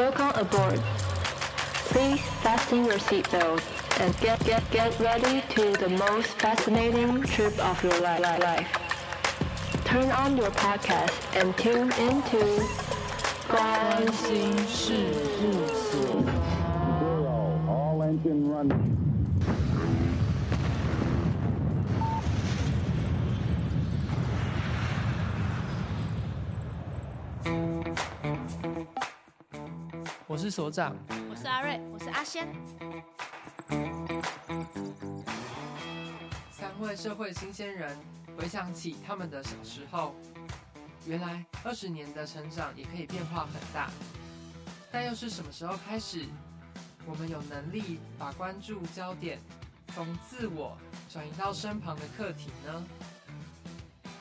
Welcome aboard. Please fasten your seatbelt and get get get ready to the most fascinating trip of your li- li- life. Turn on your podcast and tune into 关心事务所。 Zero, all engine running. 是所长，我是阿瑞，我是阿仙。三位社会新鲜人回想起他们的小时候，原来二十年的成长也可以变化很大。但又是什么时候开始，我们有能力把关注焦点从自我转移到身旁的课题呢？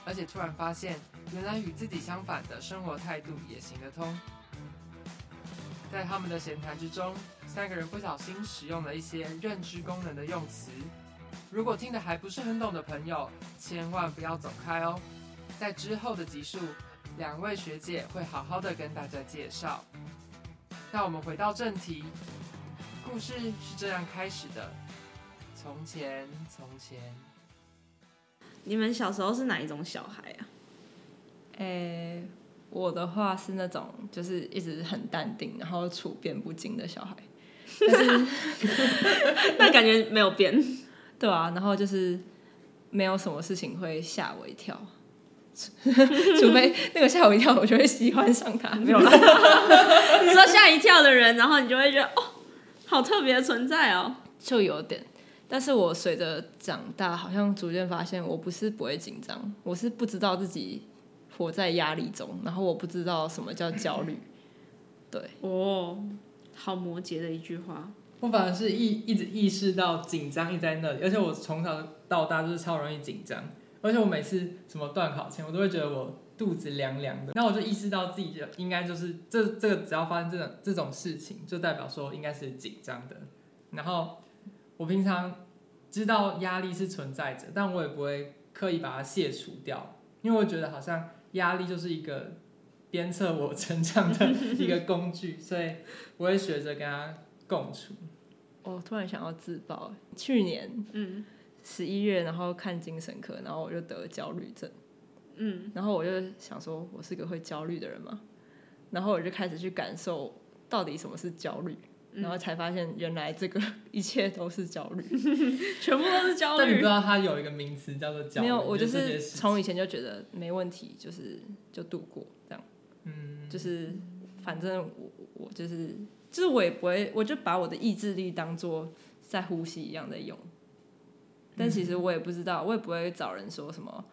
而且突然发现，原来与自己相反的生活态度也行得通。在他们的闲谈之中，三个人不小心使用了一些认知功能的用词。如果听得还不是很懂的朋友，千万不要走开哦。在之后的集数，两位学姐会好好的跟大家介绍。那我们回到正题，故事是这样开始的：从前，从前，你们小时候是哪一种小孩啊？诶、欸，我的话是那种就是一直很淡定，然后处变不惊的小孩。但是，但感觉没有变。对啊，然后就是没有什么事情会吓我一跳，除非那个吓我一跳，我就会喜欢上他。没有啦，你说吓一跳的人，然后你就会觉得哦，好特别的存在哦，就有点。但是我随着长大，好像逐渐发现，我不是不会紧张，我是不知道自己活在压力中，然后我不知道什么叫焦虑。对，哦，好摩羯的一句话。我反而是一一直意识到紧张一直在那里，而且我从小到大就是超容易紧张，而且我每次什么段考前，我都会觉得我肚子凉凉的，那我就意识到自己就应该就是这这个只要发生这种这种事情，就代表说应该是紧张的。然后我平常知道压力是存在着，但我也不会刻意把它卸除掉，因为我觉得好像压力就是一个鞭策我成长的一个工具，所以我会学着跟他共处。我突然想要自爆，去年嗯。十一月，然后看精神科，然后我就得了焦虑症，嗯，然后我就想说，我是个会焦虑的人嘛，然后我就开始去感受到底什么是焦虑，嗯、然后才发现原来这个一切都是焦虑，全部都是焦虑。但你不知道它有一个名词叫做焦虑？没有，我就是从以前就觉得没问题，就是就度过这样，嗯，就是反正我我就是。就是我也不会，我就把我的意志力当做在呼吸一样在用，但其实我也不知道，我也不会找人说什么，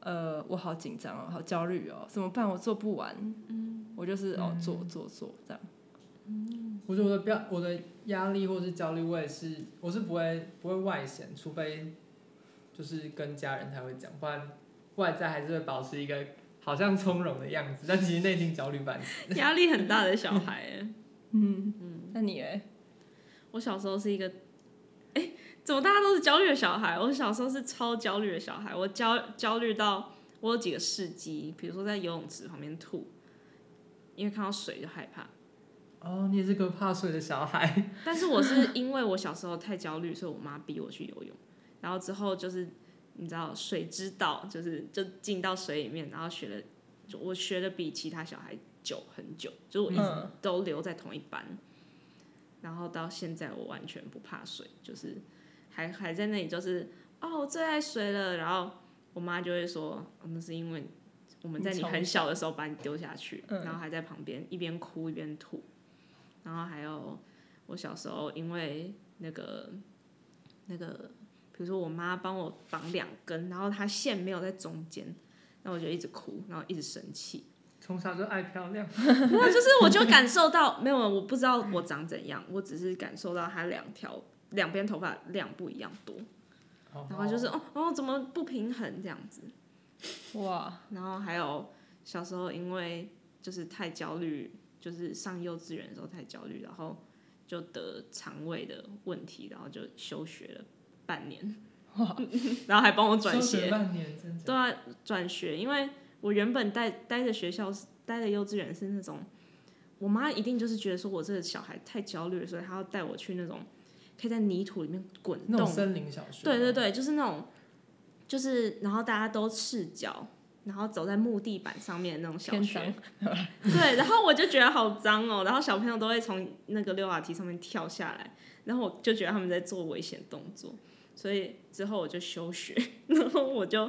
呃，我好紧张哦，好焦虑哦，怎么办？我做不完，嗯，我就是哦，做做做这样。嗯，我觉得我的标，我的压力或是焦虑，我也是，我是不会不会外显，除非就是跟家人才会讲，不然外在还是会保持一个好像从容的样子，但其实内心焦虑半死。压力很大的小孩，哎。嗯嗯，那你哎？我小时候是一个，哎、欸，怎么大家都是焦虑的小孩？我小时候是超焦虑的小孩，我焦焦虑到我有几个事迹，比如说在游泳池旁边吐，因为看到水就害怕。哦，你也是个怕水的小孩。但是我是因为我小时候太焦虑，所以我妈逼我去游泳，然后之后就是你知道水之道，就是就进到水里面，然后学了，我学的比其他小孩。久很久，就我一直都留在同一班，嗯、然后到现在我完全不怕水，就是还还在那里，就是哦，我最爱水了。然后我妈就会说，我们是因为我们在你很小的时候把你丢下去，然后还在旁边一边哭一边吐。然后还有我小时候因为那个那个，比如说我妈帮我绑两根，然后她线没有在中间，那我就一直哭，然后一直生气。从小就爱漂亮，没有，就是我就感受到没有，我不知道我长怎样，我只是感受到他两条两边头发量不一样多，然后就是哦哦怎么不平衡这样子，哇，然后还有小时候因为就是太焦虑，就是上幼稚园的时候太焦虑，然后就得肠胃的问题，然后就休学了半年，哇，然后还帮我转学半年，真的，对啊，转学，因为。我原本待待的学校是待的幼稚园是那种我妈一定就是觉得说我这个小孩太焦虑了，所以她要带我去那种可以在泥土里面滚动森林小学。对对对，就是那种，就是然后大家都赤脚，然后走在木地板上面的那种小学。对，然后我就觉得好脏哦，然后小朋友都会从那个溜滑梯上面跳下来，然后我就觉得他们在做危险动作，所以之后我就休学，然后我就。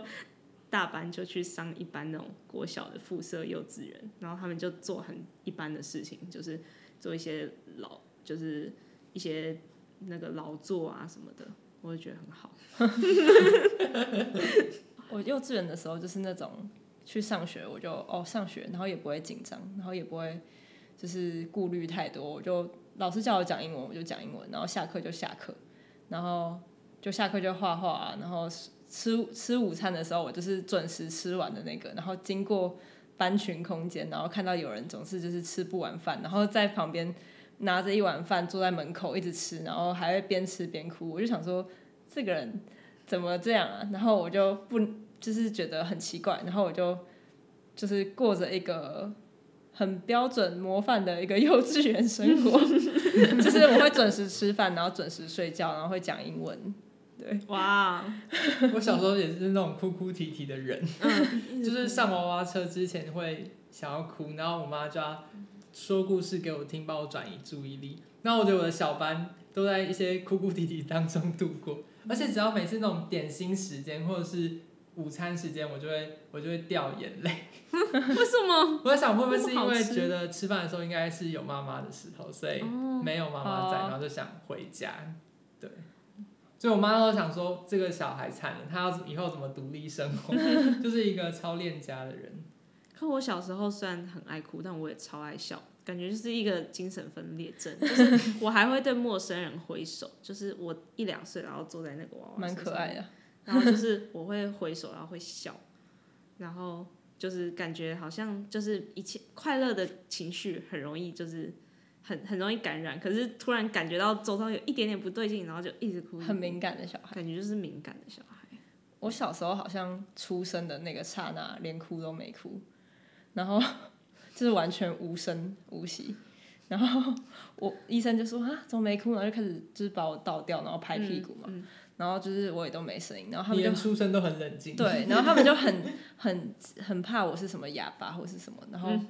大班就去上一般那种国小的附设幼稚园，然后他们就做很一般的事情，就是做一些劳，就是一些那个劳作啊什么的，我就觉得很好。我幼稚园的时候就是那种去上学，我就哦上学，然后也不会紧张，然后也不会就是顾虑太多，我就老师叫我讲英文我就讲英文，然后下课就下课，然后就下课就画画，然后。吃吃午餐的时候，我就是准时吃完的那个。然后经过班群空间，然后看到有人总是就是吃不完饭，然后在旁边拿着一碗饭坐在门口一直吃，然后还会边吃边哭。我就想说，这个人怎么这样啊？然后我就不就是觉得很奇怪，然后我就就是过着一个很标准模范的一个幼稚园生活，就是我会准时吃饭，然后准时睡觉，然后会讲英文。对，哇！我小时候也是那种哭哭啼啼的人，嗯、就是上娃娃车之前会想要哭，然后我妈就要说故事给我听，帮我转移注意力。那我觉得我的小班都在一些哭哭啼啼当中度过，而且只要每次那种点心时间或者是午餐时间，我就会我就会掉眼泪。为什么？我在想会不会是因为觉得吃饭的时候应该是有妈妈的时候，所以没有妈妈在，然后就想回家。对。所以我妈都想说，这个小孩惨了，他要以后怎么独立生活？就是一个超恋家的人。可我小时候虽然很爱哭，但我也超爱笑，感觉就是一个精神分裂症。就是我还会对陌生人挥手，就是我一两岁，然后坐在那个娃娃，蛮可爱的。然后就是我会挥手，然后会笑，然后就是感觉好像就是一切快乐的情绪很容易就是。很很容易感染，可是突然感觉到周遭有一点点不对劲，然后就一直哭。很敏感的小孩，感觉就是敏感的小孩。我小时候好像出生的那个刹那，连哭都没哭，然后就是完全无声无息。然后我医生就说啊，怎么没哭？然后就开始就是把我倒掉，然后拍屁股嘛。嗯嗯、然后就是我也都没声音，然后他们就出生都很冷静。对，然后他们就很 很很怕我是什么哑巴或是什么，然后。嗯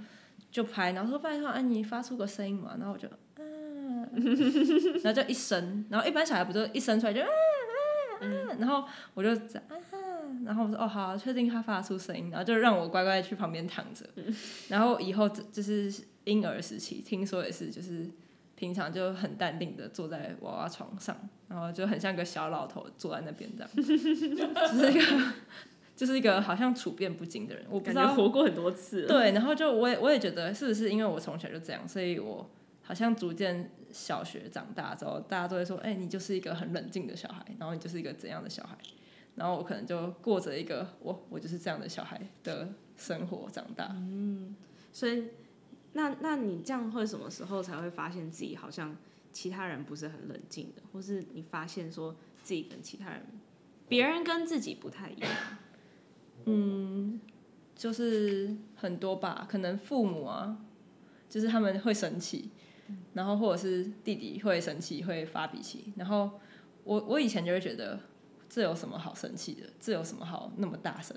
就拍，然后说拜托安妮发出个声音嘛，然后我就嗯，然后就一声，然后一般小孩不就一声出来就啊啊啊，然后我就然后我说哦好，确定他发出声音，然后就让我乖乖去旁边躺着，然后以后就是婴儿时期，听说也是就是平常就很淡定的坐在娃娃床上，然后就很像个小老头坐在那边这样，就是一个。就是一个好像处变不惊的人，我不知道感觉活过很多次。对，然后就我也我也觉得是不是因为我从小就这样，所以我好像逐渐小学长大之后，大家都会说，哎、欸，你就是一个很冷静的小孩，然后你就是一个怎样的小孩，然后我可能就过着一个我我就是这样的小孩的生活长大。嗯，所以那那你这样会什么时候才会发现自己好像其他人不是很冷静的，或是你发现说自己跟其他人，别人跟自己不太一样？嗯，就是很多吧，可能父母啊，就是他们会生气，然后或者是弟弟会生气，会发脾气，然后我我以前就会觉得这有什么好生气的，这有什么好那么大声？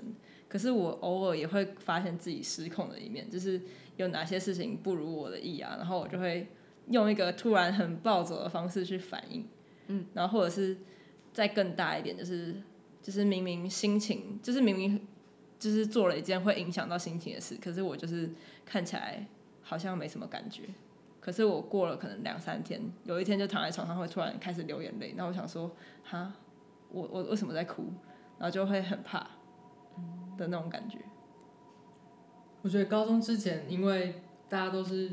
可是我偶尔也会发现自己失控的一面，就是有哪些事情不如我的意啊，然后我就会用一个突然很暴走的方式去反应，嗯，然后或者是再更大一点，就是就是明明心情，就是明明。就是做了一件会影响到心情的事，可是我就是看起来好像没什么感觉，可是我过了可能两三天，有一天就躺在床上会突然开始流眼泪，那我想说，哈，我我为什么在哭？然后就会很怕的那种感觉。我觉得高中之前，因为大家都是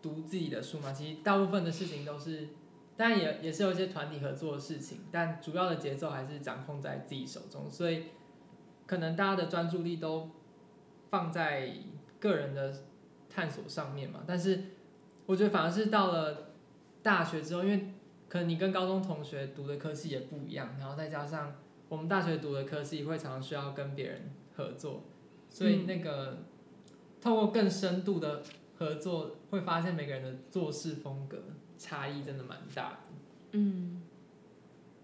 读自己的书嘛，其实大部分的事情都是，当然也也是有一些团体合作的事情，但主要的节奏还是掌控在自己手中，所以。可能大家的专注力都放在个人的探索上面嘛，但是我觉得反而是到了大学之后，因为可能你跟高中同学读的科系也不一样，然后再加上我们大学读的科系会常常需要跟别人合作，所以那个透过更深度的合作，会发现每个人的做事风格差异真的蛮大的。嗯，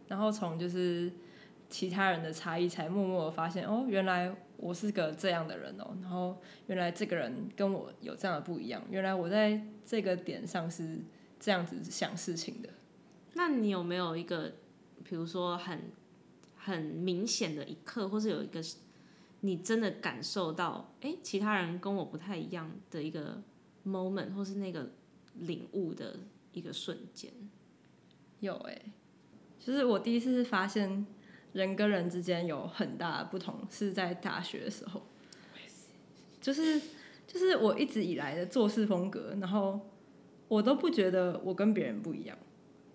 然后从就是其他人的差异，才默默的发现，哦，原来我是个这样的人哦，然后原来这个人跟我有这样的不一样，原来我在这个点上是这样子想事情的。那你有没有一个，比如说很很明显的一刻，或是有一个你真的感受到，哎，其他人跟我不太一样的一个 moment，或是那个领悟的一个瞬间？有哎、就是我第一次发现人跟人之间有很大的不同，是在大学的时候。就是就是我一直以来的做事风格，然后我都不觉得我跟别人不一样。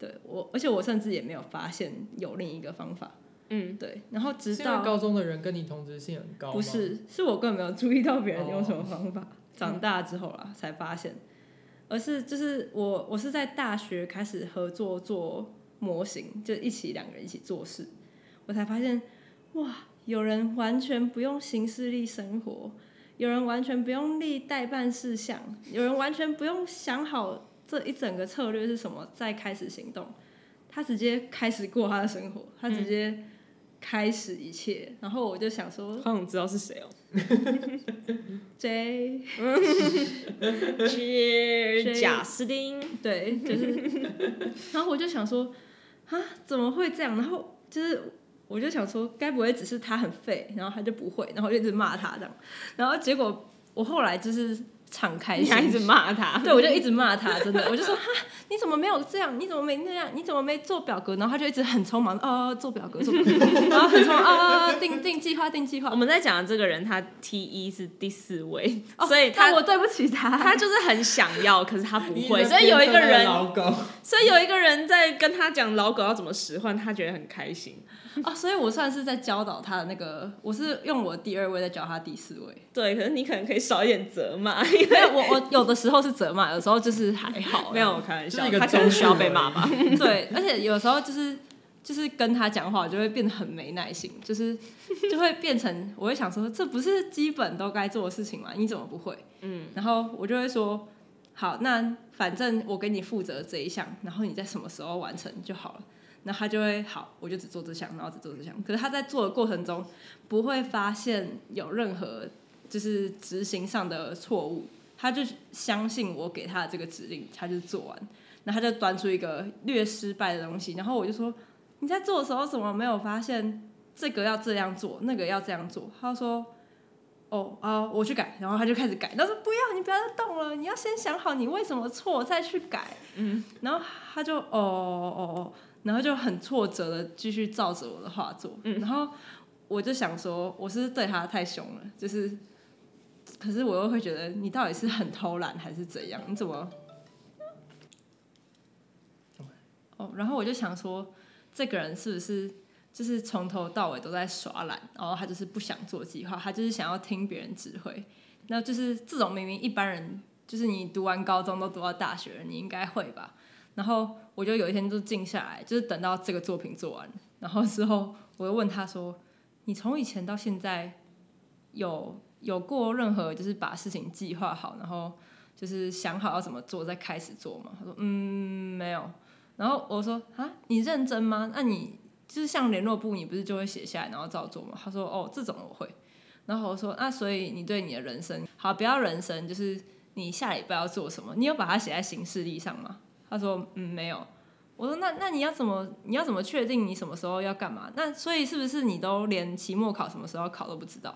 对我，而且我甚至也没有发现有另一个方法。嗯，对。然后直到高中的人跟你同质性很高，不是，是我根本没有注意到别人用什么方法。Oh. 长大之后啦，才发现，而是就是我，我是在大学开始合作做模型，就一起两个人一起做事，我才发现，哇，有人完全不用行事力生活，有人完全不用立待办事项，有人完全不用想好。这一整个策略是什么？再开始行动，他直接开始过他的生活，他直接开始一切。嗯、然后我就想说，好想知道是谁哦。J，是 贾斯汀，对，就是。然后我就想说，啊，怎么会这样？然后就是，我就想说，该不会只是他很废，然后他就不会，然后就一直骂他这样。然后结果我后来就是。敞开，你还一直骂他，对，我就一直骂他，真的，我就说哈，你怎么没有这样？你怎么没那样？你怎么没做表格？然后他就一直很匆忙，啊，做表格，做表格，然后很匆忙啊，定定计划，定计划。我们在讲的这个人，他 T 一是第四位，所以他，我对不起他，他就是很想要，可是他不会，所以有一个人，所以有一个人在跟他讲老狗要怎么使唤，他觉得很开心。哦，所以我算是在教导他的那个，我是用我第二位在教他第四位。对，可是你可能可以少一点责骂，因为我我有的时候是责骂，有时候就是还好。没有，我开玩笑，他可能需要被骂吧。对，而且有时候就是就是跟他讲话，我就会变得很没耐心，就是就会变成我会想说，这不是基本都该做的事情吗？你怎么不会？嗯，然后我就会说，好，那反正我给你负责这一项，然后你在什么时候完成就好了。那他就会好，我就只做这项，然后只做这项。可是他在做的过程中，不会发现有任何就是执行上的错误，他就相信我给他的这个指令，他就做完。那他就端出一个略失败的东西，然后我就说：“你在做的时候怎么没有发现这个要这样做，那个要这样做？”他说：“哦啊，我去改。”然后他就开始改。他说：“不要，你不要再动了，你要先想好你为什么错再去改。”嗯，然后他就：“哦哦哦。”然后就很挫折的继续照着我的画做，嗯，然后我就想说，我是对他太凶了，就是，可是我又会觉得你到底是很偷懒还是怎样？你怎么？哦，然后我就想说，这个人是不是就是从头到尾都在耍懒？然后他就是不想做计划，他就是想要听别人指挥。那就是这种明明一般人，就是你读完高中都读到大学了，你应该会吧？然后我就有一天就静下来，就是等到这个作品做完，然后之后我就问他说：“你从以前到现在有有过任何就是把事情计划好，然后就是想好要怎么做再开始做吗？”他说：“嗯，没有。”然后我说：“啊，你认真吗？那你就是像联络簿，你不是就会写下来然后照做吗？”他说：“哦，这种我会。”然后我说：“那所以你对你的人生，好，不要人生，就是你下礼拜要做什么？你有把它写在行事历上吗？”他说：“嗯，没有。”我说：“那那你要怎么你要怎么确定你什么时候要干嘛？那所以是不是你都连期末考什么时候考都不知道？”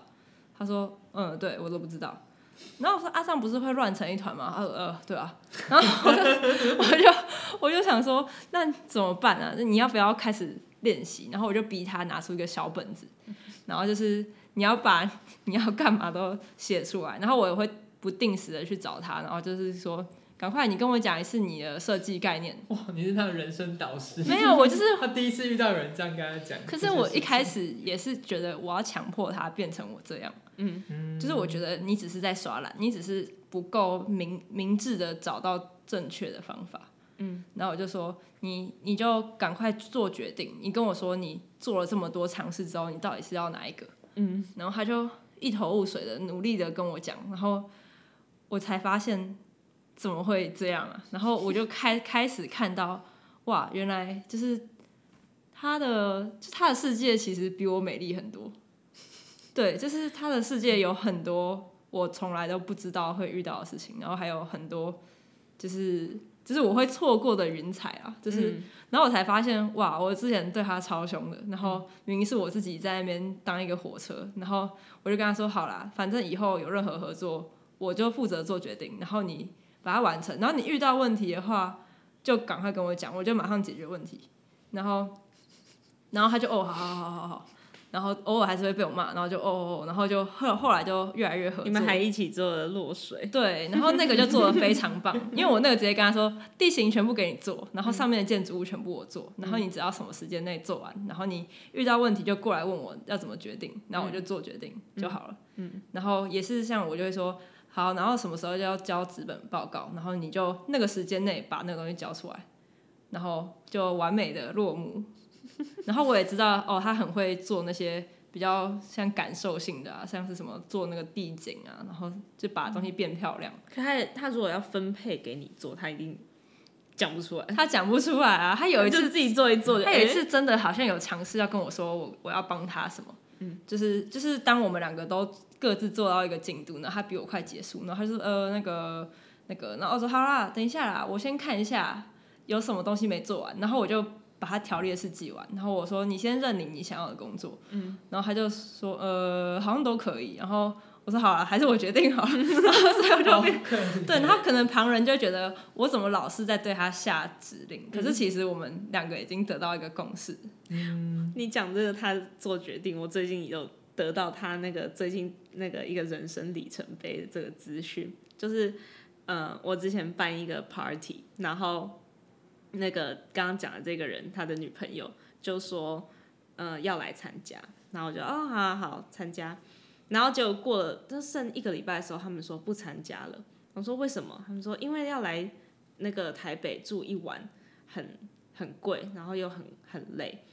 他说：“嗯，对，我都不知道。”然后我说：“阿尚不是会乱成一团吗？”他说：“呃，对啊。”然后我就我就我就想说：“那怎么办啊？那你要不要开始练习？”然后我就逼他拿出一个小本子，然后就是你要把你要干嘛都写出来。然后我也会不定时的去找他，然后就是说。赶快，你跟我讲一次你的设计概念。哇，你是他的人生导师。没有，我就是 他第一次遇到有人这样跟他讲。可是我一开始也是觉得我要强迫他变成我这样。嗯，就是我觉得你只是在耍懒，你只是不够明明智的找到正确的方法。嗯，然后我就说你你就赶快做决定。你跟我说你做了这么多尝试之后，你到底是要哪一个？嗯，然后他就一头雾水的努力的跟我讲，然后我才发现。怎么会这样啊？然后我就开开始看到，哇，原来就是他的就他的世界其实比我美丽很多。对，就是他的世界有很多我从来都不知道会遇到的事情，然后还有很多就是就是我会错过的云彩啊，就是、嗯、然后我才发现，哇，我之前对他超凶的，然后明明是我自己在那边当一个火车，然后我就跟他说，好啦，反正以后有任何合作，我就负责做决定，然后你。把它完成，然后你遇到问题的话，就赶快跟我讲，我就马上解决问题。然后，然后他就哦，好好好好好，然后偶尔还是会被我骂，然后就哦哦哦，然后就后后来就越来越合作。你们还一起做了落水。对，然后那个就做的非常棒，因为我那个直接跟他说，地形全部给你做，然后上面的建筑物全部我做，然后你只要什么时间内做完，然后你遇到问题就过来问我要怎么决定，然后我就做决定就好了。嗯，然后也是像我就会说。好，然后什么时候就要交纸本报告，然后你就那个时间内把那个东西交出来，然后就完美的落幕。然后我也知道，哦，他很会做那些比较像感受性的啊，像是什么做那个地景啊，然后就把东西变漂亮。可他他如果要分配给你做，他一定讲不出来。他讲不出来啊，他有一次自己做一做，他有一次真的好像有尝试要跟我说我我要帮他什么，嗯，就是就是当我们两个都。各自做到一个进度，然后他比我快结束，然后他就说呃那个那个，然后我说好啦，等一下啦，我先看一下有什么东西没做完，然后我就把他条列式记完，然后我说你先认领你想要的工作，嗯，然后他就说呃好像都可以，然后我说好了，还是我决定好了，然后所以我就对，然后可能旁人就觉得我怎么老是在对他下指令，可是其实我们两个已经得到一个共识。嗯，你讲这个他做决定，我最近有。得到他那个最近那个一个人生里程碑的这个资讯，就是，呃，我之前办一个 party，然后那个刚刚讲的这个人，他的女朋友就说，呃，要来参加，然后我就哦，好好好，参加，然后就过了，就剩一个礼拜的时候，他们说不参加了，我说为什么？他们说因为要来那个台北住一晚，很很贵，然后又很很累，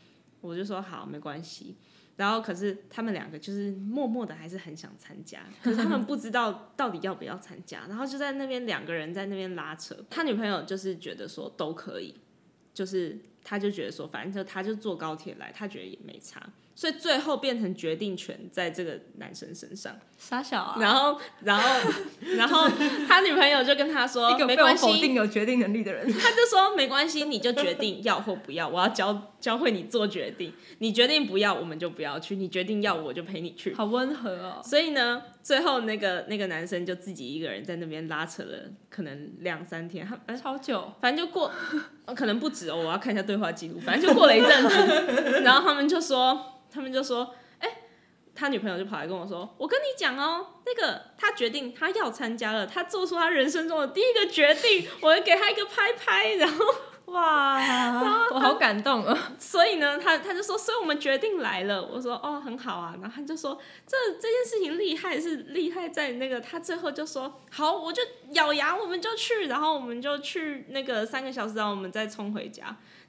我就说好，没关系。然后，可是他们两个就是默默的，还是很想参加。可是他们不知道到底要不要参加，然后就在那边两个人在那边拉扯。他女朋友就是觉得说都可以，就是他就觉得说，反正就他就坐高铁来，他觉得也没差。所以最后变成决定权在这个男生身上，傻小啊。然后，然后，然后他女朋友就跟他说：“没关系，否定有决定能力的人。”他就说：“没关系，你就决定要或不要，我要教教会你做决定。你决定不要，我们就不要去；你决定要，我就陪你去。”好温和哦。所以呢，最后那个那个男生就自己一个人在那边拉扯了，可能两三天，他 超久，反正就过，可能不止哦。我要看一下对话记录，反正就过了一阵子，然后他们就说。他们就说：“哎、欸，他女朋友就跑来跟我说，我跟你讲哦，那个他决定他要参加了，他做出他人生中的第一个决定，我会给他一个拍拍，然后哇，我好感动啊！所以呢，他他就说，所以我们决定来了。我说哦，很好啊。然后他就说，这这件事情厉害是厉害在那个，他最后就说好，我就咬牙，我们就去，然后我们就去那个三个小时，然后我们再冲回家。”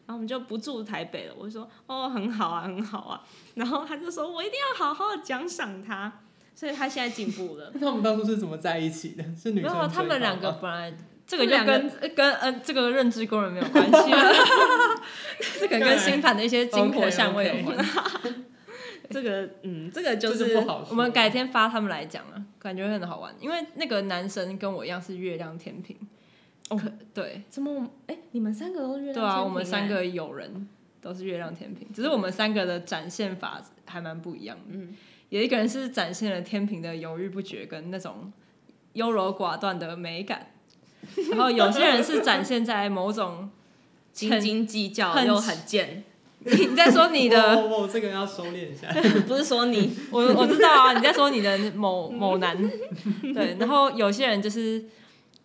然后我们就不住台北了。我就说哦，很好啊，很好啊。然后他就说，我一定要好好的奖赏他。所以他现在进步了。那我们当初是怎么在一起的？是女生？没有，他们两个本来这个就跟跟呃这个认知功能没有关系。这个跟星盘的一些金火相位有关。这个嗯，这个就是。我们改天发他们来讲啊，感觉会很好玩。因为那个男生跟我一样是月亮天平。哦，对，怎么？哎，你们三个都是月亮？对啊，我们三个友人都是月亮天平，只是我们三个的展现法还蛮不一样的。嗯，有一个人是展现了天平的犹豫不决跟那种优柔寡断的美感，然后有些人是展现在某种斤斤计较又很贱。你在说你的？我我，这个要收敛一下。不是说你，我我知道啊，你在说你的某某男。对，然后有些人就是。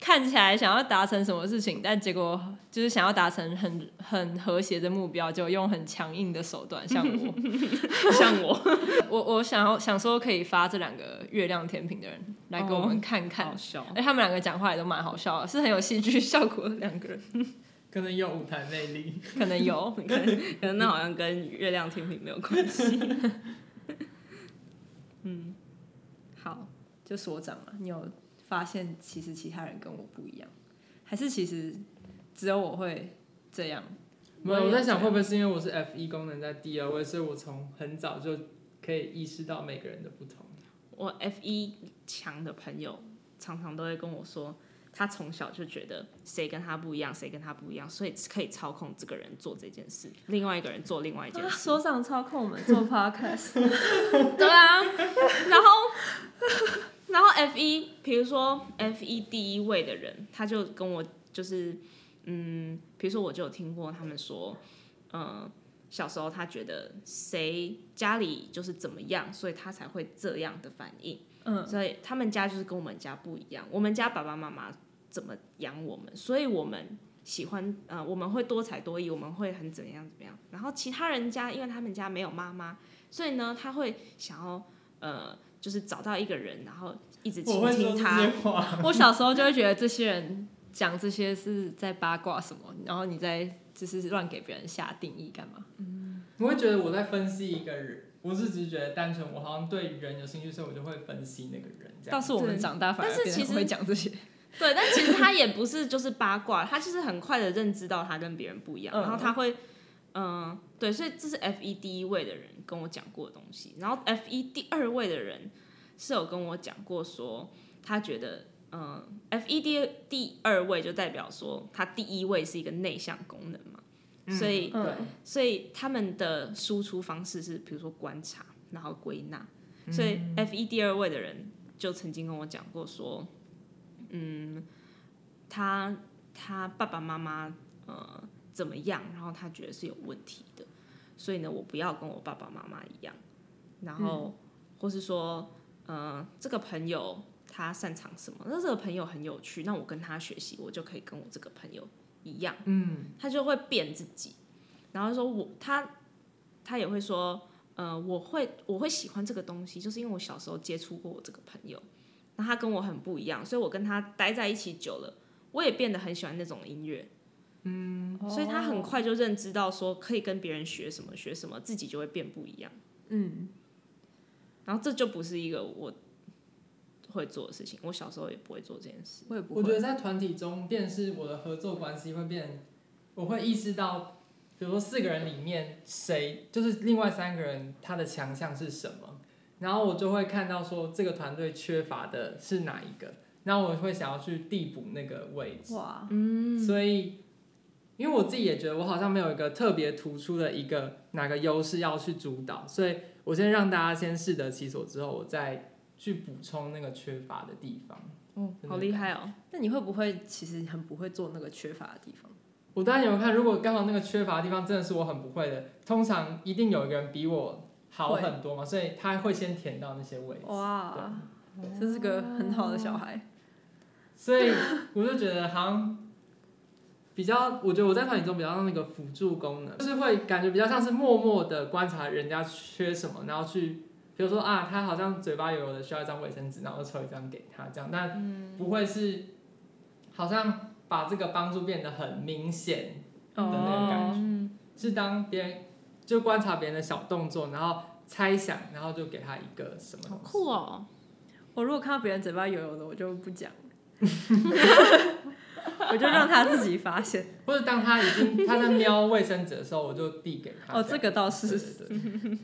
看起来想要达成什么事情，但结果就是想要达成很很和谐的目标，就用很强硬的手段，像我，像我，我我想要想说可以发这两个月亮甜品的人来给我们看看，哦、好笑，哎，他们两个讲话也都蛮好笑的，是很有戏剧效果的两个人，可能有舞台魅力，可能有，可能可能那好像跟月亮甜品没有关系，嗯，好，就所长了，你有。发现其实其他人跟我不一样，还是其实只有我会这样？没有，我在想会不会是因为我是 F 一功能在第二位，所以我从很早就可以意识到每个人的不同。我 F 一强的朋友常常都会跟我说，他从小就觉得谁跟他不一样，谁跟他不一样，所以可以操控这个人做这件事，另外一个人做另外一件事。说上操控我们做 podcast，对啊，然后然后 F 一，比如说 F 一第一位的人，他就跟我就是嗯，比如说我就有听过他们说，嗯，小时候他觉得谁家里就是怎么样，所以他才会这样的反应。嗯，所以他们家就是跟我们家不一样。我们家爸爸妈妈怎么养我们，所以我们喜欢呃，我们会多才多艺，我们会很怎么样怎么样。然后其他人家，因为他们家没有妈妈，所以呢，他会想要呃，就是找到一个人，然后一直倾听他。我，我小时候就会觉得这些人讲这些是在八卦什么，然后你在就是乱给别人下定义干嘛？嗯，我会觉得我在分析一个人。我是只是觉得单纯，我好像对人有兴趣，所以我就会分析那个人。这样，倒是我们长大反而变得会讲这些。对，但其实他也不是就是八卦，他就是很快的认知到他跟别人不一样，嗯、然后他会，嗯、呃，对，所以这是 F 一第一位的人跟我讲过的东西。然后 F 一第二位的人是有跟我讲过说，他觉得，嗯、呃，F 一第第二位就代表说他第一位是一个内向功能嘛。所以，嗯、所以他们的输出方式是，比如说观察，然后归纳。所以 F 一第二位的人就曾经跟我讲过说，嗯，他他爸爸妈妈呃怎么样，然后他觉得是有问题的，所以呢，我不要跟我爸爸妈妈一样。然后，或是说，呃，这个朋友他擅长什么？那这个朋友很有趣，那我跟他学习，我就可以跟我这个朋友。一样，嗯，他就会变自己，然后说我他他也会说，呃，我会我会喜欢这个东西，就是因为我小时候接触过我这个朋友，那他跟我很不一样，所以我跟他待在一起久了，我也变得很喜欢那种音乐，嗯，所以他很快就认知到说可以跟别人学什么学什么，自己就会变不一样，嗯，然后这就不是一个我。会做的事情，我小时候也不会做这件事。我也不会。我觉得在团体中，便是我的合作关系会变，我会意识到，比如说四个人里面谁就是另外三个人他的强项是什么，然后我就会看到说这个团队缺乏的是哪一个，然后我会想要去递补那个位置。哇，嗯。所以，因为我自己也觉得我好像没有一个特别突出的一个哪个优势要去主导，所以我先让大家先适得其所，之后我再。去补充那个缺乏的地方，哦，好厉害哦！那你会不会其实很不会做那个缺乏的地方？我当然有看，如果刚好那个缺乏的地方真的是我很不会的，通常一定有一个人比我好很多嘛，所以他会先填到那些位置。哇，这是个很好的小孩。所以我就觉得好像比较，我觉得我在团体中比较像那个辅助功能，就是会感觉比较像是默默的观察人家缺什么，然后去。比如说啊，他好像嘴巴油油的，需要一张卫生纸，然后抽一张给他，这样，但不会是，好像把这个帮助变得很明显的那种感觉，哦、是当别人就观察别人的小动作，然后猜想，然后就给他一个什么。好酷哦！我如果看到别人嘴巴油油的，我就不讲，我就让他自己发现。或者当他已经他在瞄卫生纸的时候，我就递给他。哦，这个倒是。对对对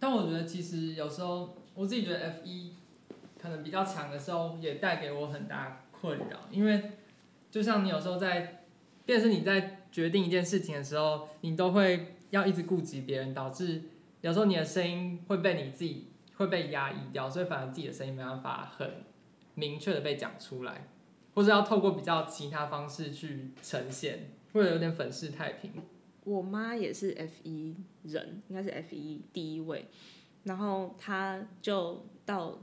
但我觉得其实有时候我自己觉得 F 一可能比较强的时候，也带给我很大困扰，因为就像你有时候在，便是你在决定一件事情的时候，你都会要一直顾及别人，导致有时候你的声音会被你自己会被压抑掉，所以反而自己的声音没办法很明确的被讲出来，或者要透过比较其他方式去呈现，或者有点粉饰太平。我妈也是 F 一人，应该是 F 一第一位，然后她就到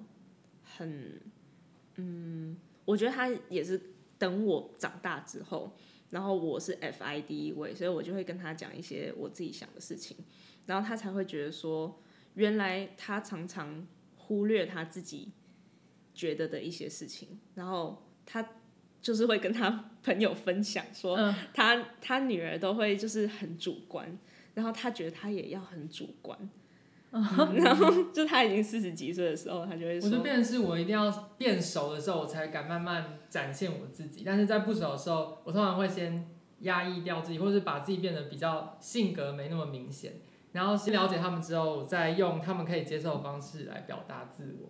很，嗯，我觉得她也是等我长大之后，然后我是 F I 第一位，所以我就会跟她讲一些我自己想的事情，然后她才会觉得说，原来她常常忽略她自己觉得的一些事情，然后她。就是会跟他朋友分享说，他、嗯、他女儿都会就是很主观，然后他觉得他也要很主观，然后就他已经四十几岁的时候，他就会说，我就变成是我一定要变熟的时候，我才敢慢慢展现我自己。但是在不熟的时候，我通常会先压抑掉自己，或者是把自己变得比较性格没那么明显。然后先了解他们之后，再用他们可以接受的方式来表达自我。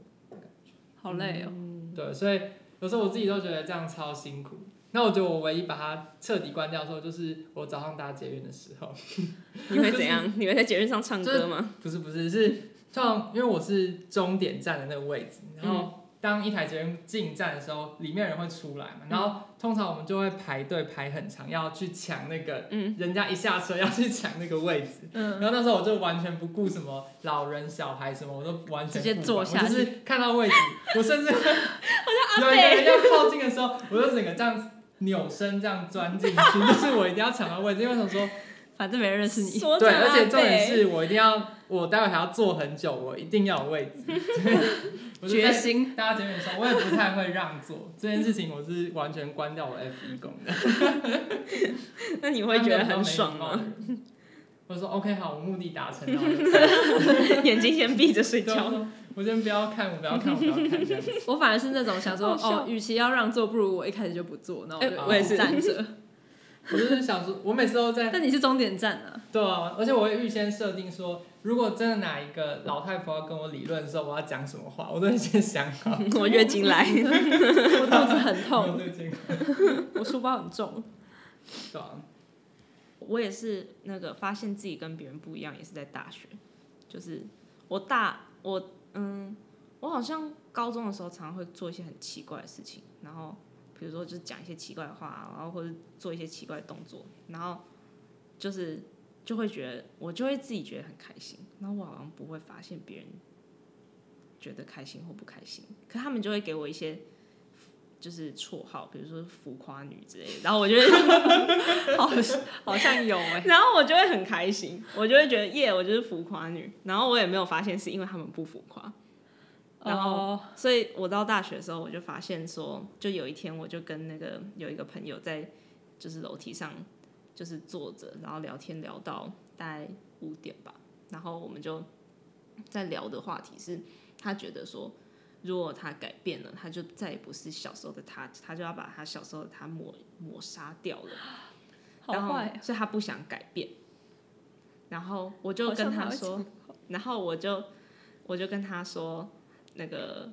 好累哦。对，所以有时候我自己都觉得这样超辛苦。那我觉得我唯一把它彻底关掉的时候，就是我早上搭捷运的时候。你会怎样？你会在捷运上唱歌吗？不是不是，是像因为我是终点站的那个位置，然后当一台捷运进站的时候，里面人会出来嘛，然后通常我们就会排队排很长，要去抢那个，嗯人家一下车要去抢那个位置。然后那时候我就完全不顾什么老人小孩什么，我都完全直接坐下，就是看到位置，我甚至有一个人要靠近的时候，我就整个这样。扭身这样钻进去，就是我一定要抢到位置，因为我想说，反正没人认识你。对，而且重点是我一定要，我待会还要坐很久，我一定要有位置。决心。大家前面说，我也不太会让座，这件事情我是完全关掉我 F 一功能。那你会觉得很爽吗？我说 OK 好，我目的达成了。眼睛先闭着睡觉。我先不要看，我不要看，我不要看这样子。我反而是那种想说，哦，与其要让座，不如我一开始就不坐，那我就我也是站着。我就是想说，我每次都在。但你是终点站啊。对啊，而且我会预先设定说，如果真的哪一个老太婆要跟我理论的时候，我要讲什么话，我都会先想好。我月经来，我肚子很痛，我书包很重。对啊。我也是那个发现自己跟别人不一样，也是在大学，就是我大我。嗯，我好像高中的时候常常会做一些很奇怪的事情，然后比如说就是讲一些奇怪的话，然后或者做一些奇怪的动作，然后就是就会觉得我就会自己觉得很开心，然后我好像不会发现别人觉得开心或不开心，可他们就会给我一些就是绰号，比如说浮夸女之类的，然后我觉得 好好像有哎、然后我就会很开心，我就会觉得耶，我就是浮夸女，然后我也没有发现是因为他们不浮夸。然后，所以我到大学的时候，我就发现说，就有一天，我就跟那个有一个朋友在，就是楼梯上，就是坐着，然后聊天聊到大概五点吧。然后我们就在聊的话题是，他觉得说，如果他改变了，他就再也不是小时候的他，他就要把他小时候的他抹抹杀掉了。然后，所以他不想改变。然后我就跟他说，然后我就我就跟他说。那个，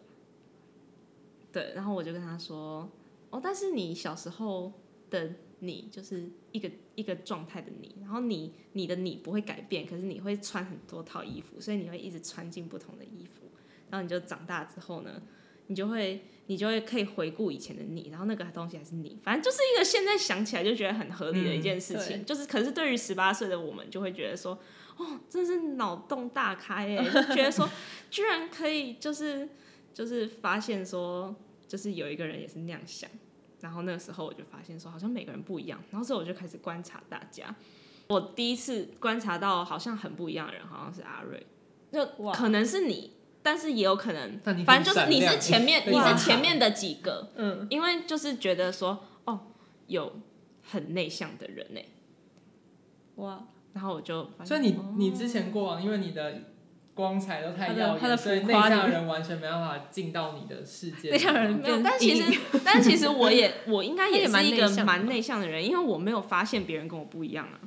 对，然后我就跟他说，哦，但是你小时候的你就是一个一个状态的你，然后你你的你不会改变，可是你会穿很多套衣服，所以你会一直穿进不同的衣服，然后你就长大之后呢，你就会你就会可以回顾以前的你，然后那个东西还是你，反正就是一个现在想起来就觉得很合理的一件事情，嗯、就是可是对于十八岁的我们就会觉得说。哦，真是脑洞大开哎！就觉得说，居然可以，就是就是发现说，就是有一个人也是那样想。然后那个时候我就发现说，好像每个人不一样。然后之后我就开始观察大家。我第一次观察到好像很不一样的人，好像是阿瑞。就可能是你，但是也有可能，反正就是你是前面，你是前面的几个。嗯，因为就是觉得说，哦，有很内向的人呢。哇。然后我就发现，所以你你之前过往，因为你的光彩都太耀眼，所以内向人完全没办法进到你的世界。内向人没有，但其实 但其实我也我应该也是一个蛮内向的人，因为我没有发现别人跟我不一样啊。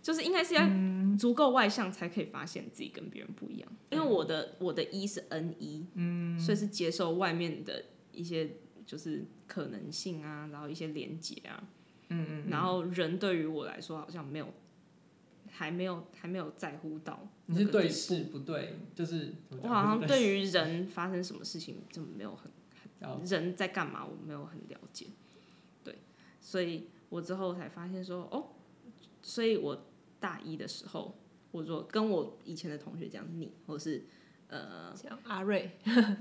就是应该是要足够外向才可以发现自己跟别人不一样。因为我的我的 E 是 N 一，嗯，所以是接受外面的一些就是可能性啊，然后一些连接啊，嗯嗯，然后人对于我来说好像没有。还没有还没有在乎到你是对事不对，就是我好像对于人发生什么事情就没有很人在干嘛，我没有很了解，对，所以我之后才发现说哦，所以我大一的时候，我说跟我以前的同学讲你，或是呃讲阿瑞，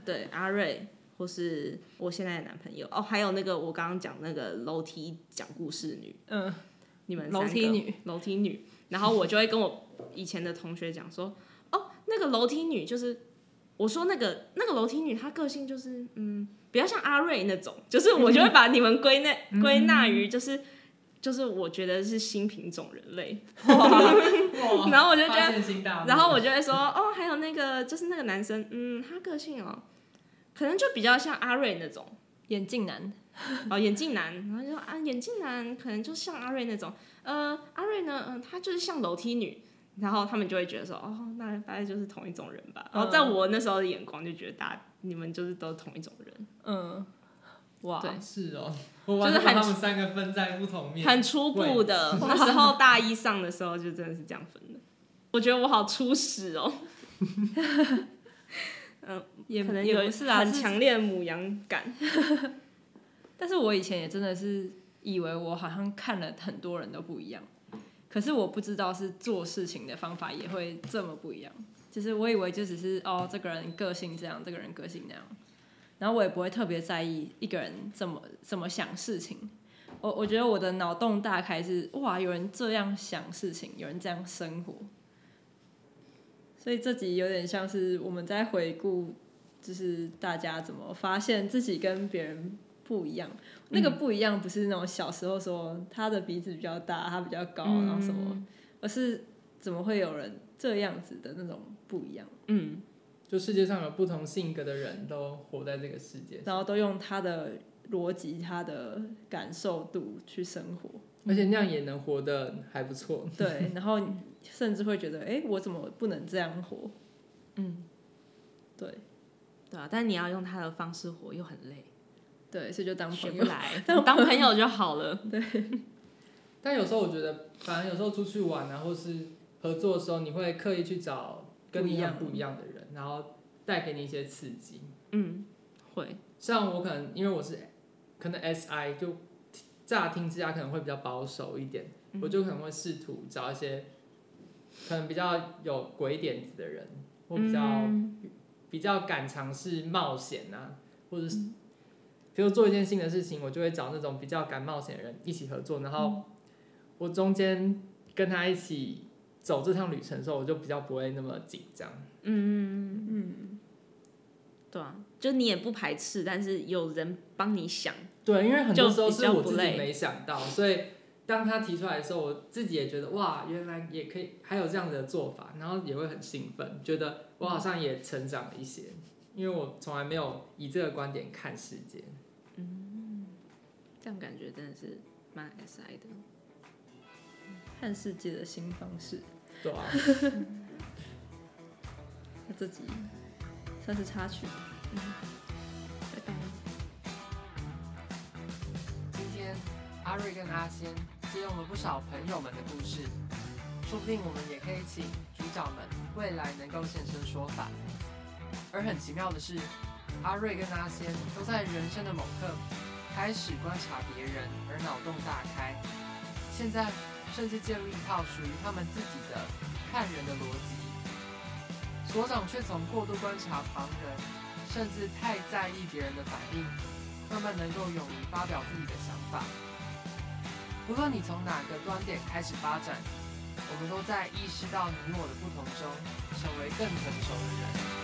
对阿瑞，或是我现在的男朋友哦，还有那个我刚刚讲那个楼梯讲故事女，嗯，你们楼梯女楼梯女。然后我就会跟我以前的同学讲说，哦，那个楼梯女就是，我说那个那个楼梯女，她个性就是，嗯，比较像阿瑞那种，就是我就会把你们归纳归纳于就是就是我觉得是新品种人类，哇 然后我就觉得然后我就会说，哦，还有那个就是那个男生，嗯，他个性哦，可能就比较像阿瑞那种，眼镜男，哦，眼镜男，然后就说啊，眼镜男可能就像阿瑞那种，呃，阿瑞呢，嗯、呃，他就是像楼梯女，然后他们就会觉得说，哦，那大概就是同一种人吧。然后在我那时候的眼光就觉得，大家你们就是都是同一种人，嗯，哇，对是哦，我完全把他们三个分在不同面，很初步的。那时候大一上的时候就真的是这样分的。我觉得我好初始哦，嗯，也可能也不是啊，很强烈的母羊感。但是我以前也真的是以为我好像看了很多人都不一样，可是我不知道是做事情的方法也会这么不一样。就是我以为就只是哦，这个人个性这样，这个人个性那样，然后我也不会特别在意一个人怎么怎么想事情。我我觉得我的脑洞大开是哇，有人这样想事情，有人这样生活。所以这集有点像是我们在回顾，就是大家怎么发现自己跟别人不一样。那个不一样不是那种小时候说他的鼻子比较大，他比较高，然后什么，而是怎么会有人这样子的那种不一样。嗯，就世界上有不同性格的人都活在这个世界，然后都用他的逻辑、他的感受度去生活，而且那样也能活得还不错。对，然后。甚至会觉得，哎、欸，我怎么不能这样活？嗯，对，对啊，但你要用他的方式活又很累，对，所以就当朋友，来 当朋友就好了。对，但有时候我觉得，反正有时候出去玩啊，或是合作的时候，你会刻意去找跟你一样不一样的人，然后带给你一些刺激。嗯，会。像我可能因为我是可能 SI，就乍听之下可能会比较保守一点，嗯、我就可能会试图找一些。可能比较有鬼点子的人，或比较、嗯、比较敢尝试冒险啊，或者是比如做一件新的事情，我就会找那种比较敢冒险的人一起合作。然后我中间跟他一起走这趟旅程的时候，我就比较不会那么紧张。嗯嗯嗯，对啊，就你也不排斥，但是有人帮你想。对，因为很多时候是我自己没想到，所以。当他提出来的时候，我自己也觉得哇，原来也可以，还有这样的做法，然后也会很兴奋，觉得我好像也成长了一些，因为我从来没有以这个观点看世界。嗯，这样感觉真的是蛮 SI 的，看世界的新方式。对啊。那这集算是插曲。嗯阿瑞跟阿仙借用了不少朋友们的故事，说不定我们也可以请主角们未来能够现身说法。而很奇妙的是，阿瑞跟阿仙都在人生的某刻开始观察别人，而脑洞大开。现在甚至建立一套属于他们自己的看人的逻辑。所长却从过度观察旁人，甚至太在意别人的反应，慢慢能够勇于发表自己的想法。无论你从哪个端点开始发展，我们都在意识到你我的不同中，成为更成熟的人。